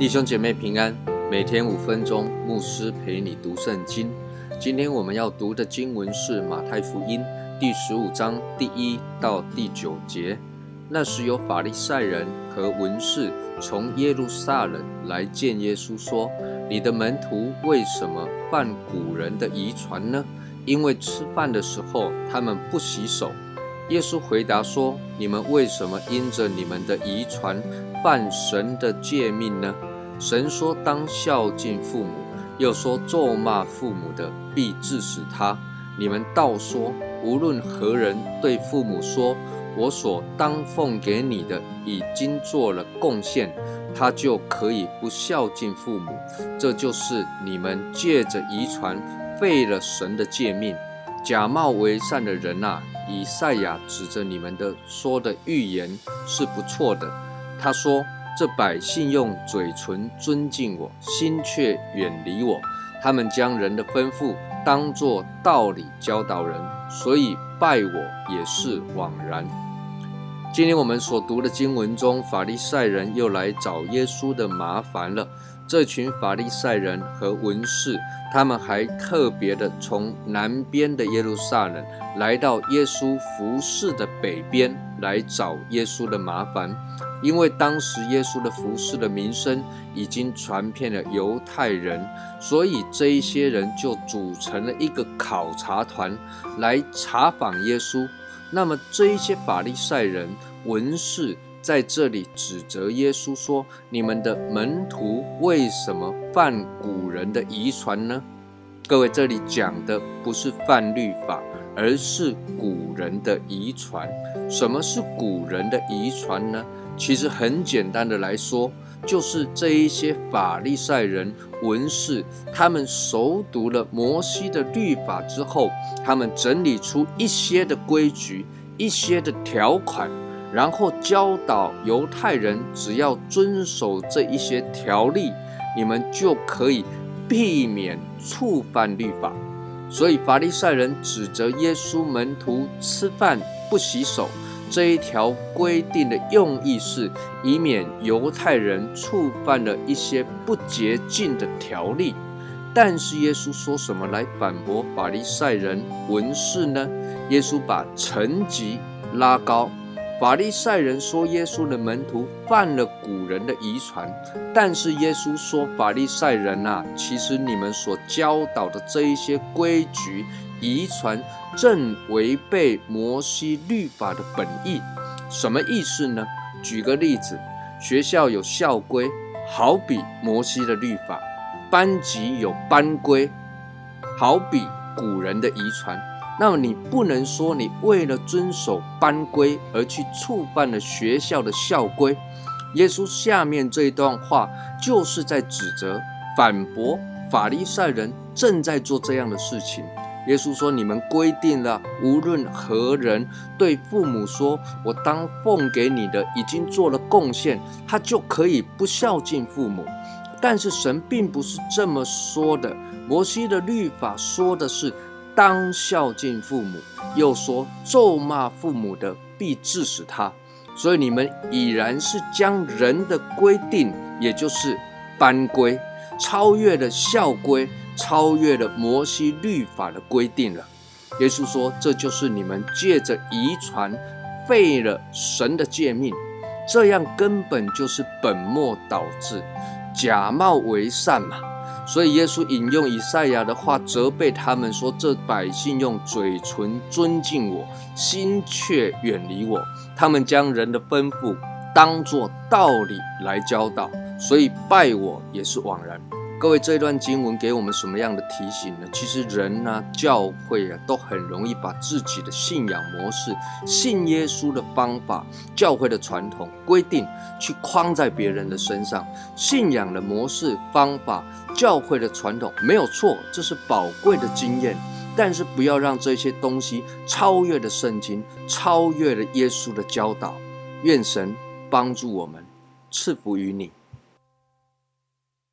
弟兄姐妹平安，每天五分钟，牧师陪你读圣经。今天我们要读的经文是马太福音第十五章第一到第九节。那时有法利赛人和文士从耶路撒冷来见耶稣，说：“你的门徒为什么犯古人的遗传呢？因为吃饭的时候他们不洗手。”耶稣回答说：“你们为什么因着你们的遗传犯神的诫命呢？”神说：“当孝敬父母。”又说：“咒骂父母的，必致死他。”你们倒说：“无论何人对父母说，我所当奉给你的已经做了贡献，他就可以不孝敬父母。”这就是你们借着遗传废了神的诫命，假冒为善的人啊！以赛亚指着你们的说的预言是不错的。他说。这百姓用嘴唇尊敬我，心却远离我。他们将人的吩咐当作道理教导人，所以拜我也是枉然。今天我们所读的经文中，法利赛人又来找耶稣的麻烦了。这群法利赛人和文士，他们还特别的从南边的耶路撒冷来到耶稣服侍的北边来找耶稣的麻烦。因为当时耶稣的服饰的名声已经传遍了犹太人，所以这一些人就组成了一个考察团来查访耶稣。那么这一些法利赛人、文士在这里指责耶稣说：“你们的门徒为什么犯古人的遗传呢？”各位，这里讲的不是犯律法，而是古人的遗传。什么是古人的遗传呢？其实很简单的来说，就是这一些法利赛人、文士，他们熟读了摩西的律法之后，他们整理出一些的规矩、一些的条款，然后教导犹太人，只要遵守这一些条例，你们就可以避免触犯律法。所以法利赛人指责耶稣门徒吃饭不洗手。这一条规定的用意是，以免犹太人触犯了一些不洁净的条例。但是耶稣说什么来反驳法利赛人文士呢？耶稣把层级拉高。法利赛人说耶稣的门徒犯了古人的遗传，但是耶稣说法利赛人啊，其实你们所教导的这一些规矩。遗传正违背摩西律法的本意，什么意思呢？举个例子，学校有校规，好比摩西的律法；班级有班规，好比古人的遗传。那么你不能说你为了遵守班规而去触犯了学校的校规。耶稣下面这段话就是在指责、反驳法利赛人正在做这样的事情。耶稣说：“你们规定了，无论何人对父母说‘我当奉给你的已经做了贡献’，他就可以不孝敬父母。但是神并不是这么说的。摩西的律法说的是当孝敬父母，又说咒骂父母的必致死他。所以你们已然是将人的规定，也就是班规，超越了校规。”超越了摩西律法的规定了。耶稣说：“这就是你们借着遗传废了神的诫命，这样根本就是本末倒置，假冒为善嘛。”所以耶稣引用以赛亚的话责备他们说：“这百姓用嘴唇尊敬我，心却远离我。他们将人的吩咐当作道理来教导，所以拜我也是枉然。”各位，这段经文给我们什么样的提醒呢？其实人呢，教会啊，都很容易把自己的信仰模式、信耶稣的方法、教会的传统规定，去框在别人的身上。信仰的模式、方法、教会的传统没有错，这是宝贵的经验。但是不要让这些东西超越了圣经，超越了耶稣的教导。愿神帮助我们，赐福于你。